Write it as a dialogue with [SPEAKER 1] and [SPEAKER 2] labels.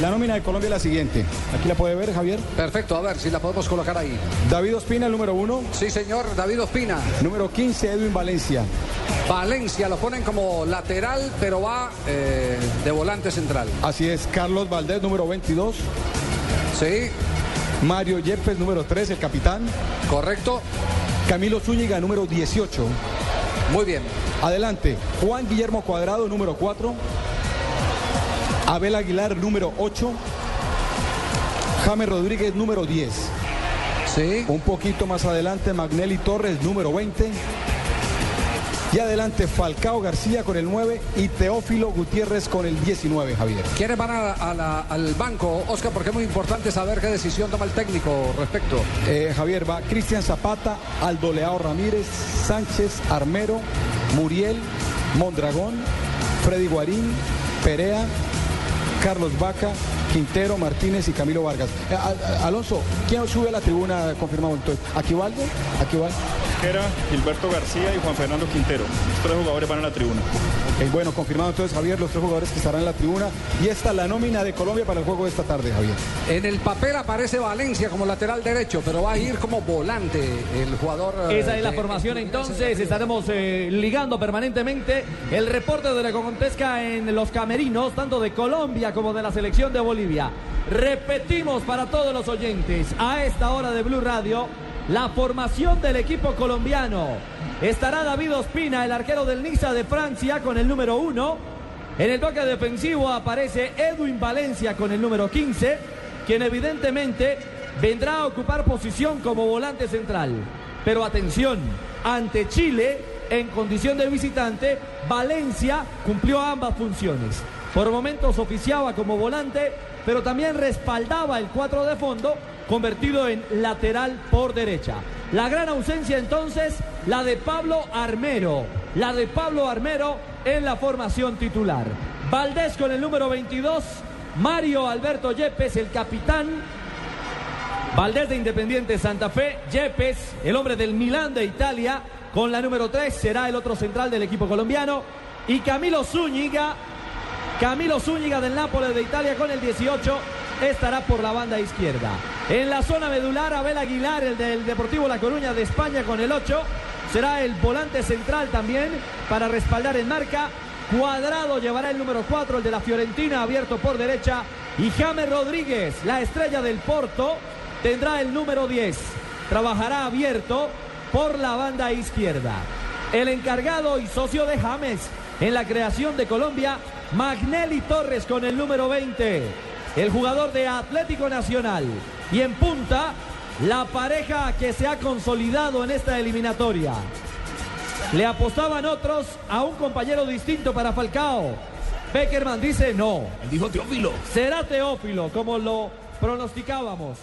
[SPEAKER 1] La nómina de Colombia es la siguiente. Aquí la puede ver, Javier.
[SPEAKER 2] Perfecto, a ver si la podemos colocar ahí.
[SPEAKER 1] David Ospina, el número uno.
[SPEAKER 2] Sí, señor, David Ospina.
[SPEAKER 1] Número 15, Edwin Valencia.
[SPEAKER 2] Valencia lo ponen como lateral, pero va eh, de volante central.
[SPEAKER 1] Así es, Carlos Valdés, número 22.
[SPEAKER 2] Sí,
[SPEAKER 1] Mario Yepes, número 3, el capitán.
[SPEAKER 2] correcto.
[SPEAKER 1] Camilo Zúñiga, número 18.
[SPEAKER 2] Muy bien.
[SPEAKER 1] Adelante, Juan Guillermo Cuadrado, número 4. Abel Aguilar, número 8. James Rodríguez, número 10.
[SPEAKER 2] Sí.
[SPEAKER 1] Un poquito más adelante, Magnelli Torres, número 20. Y adelante, Falcao García con el 9 y Teófilo Gutiérrez con el 19, Javier.
[SPEAKER 2] ¿Quiénes van a- a la- al banco, Oscar? Porque es muy importante saber qué decisión toma el técnico respecto.
[SPEAKER 1] Eh, Javier va Cristian Zapata, Aldo Leao Ramírez, Sánchez Armero, Muriel, Mondragón, Freddy Guarín, Perea, Carlos Vaca, Quintero, Martínez y Camilo Vargas. Eh, Alonso, ¿quién sube a la tribuna confirmado entonces? ¿Aquivaldo? ¿Aquivaldo?
[SPEAKER 3] Era Gilberto García y Juan Fernando Quintero. Los tres jugadores van a la tribuna.
[SPEAKER 1] Ok, bueno, confirmado entonces Javier, los tres jugadores que estarán en la tribuna. Y esta es la nómina de Colombia para el juego de esta tarde, Javier.
[SPEAKER 2] En el papel aparece Valencia como lateral derecho, pero va a ir como volante el jugador. eh,
[SPEAKER 4] Esa es la formación entonces, estaremos eh, ligando permanentemente el reporte de lo que acontezca en los camerinos, tanto de Colombia como de la selección de Bolivia. Repetimos para todos los oyentes, a esta hora de Blue Radio, la formación del equipo colombiano. Estará David Ospina, el arquero del Niza de Francia, con el número uno. En el bloque defensivo aparece Edwin Valencia con el número 15, quien evidentemente vendrá a ocupar posición como volante central. Pero atención, ante Chile, en condición de visitante, Valencia cumplió ambas funciones. Por momentos oficiaba como volante, pero también respaldaba el 4 de fondo, convertido en lateral por derecha. La gran ausencia entonces, la de Pablo Armero. La de Pablo Armero en la formación titular. Valdés con el número 22, Mario Alberto Yepes, el capitán, Valdés de Independiente Santa Fe, Yepes, el hombre del Milán de Italia, con la número 3 será el otro central del equipo colombiano. Y Camilo Zúñiga, Camilo Zúñiga del Nápoles de Italia con el 18 estará por la banda izquierda. En la zona medular, Abel Aguilar, el del Deportivo La Coruña de España con el 8, será el volante central también para respaldar en marca. Cuadrado llevará el número 4, el de la Fiorentina, abierto por derecha. Y James Rodríguez, la estrella del Porto, tendrá el número 10. Trabajará abierto por la banda izquierda. El encargado y socio de James en la creación de Colombia, Magnelli Torres con el número 20. El jugador de Atlético Nacional. Y en punta, la pareja que se ha consolidado en esta eliminatoria. Le apostaban otros a un compañero distinto para Falcao. Beckerman dice no.
[SPEAKER 5] Dijo Teófilo.
[SPEAKER 4] Será Teófilo, como lo pronosticábamos.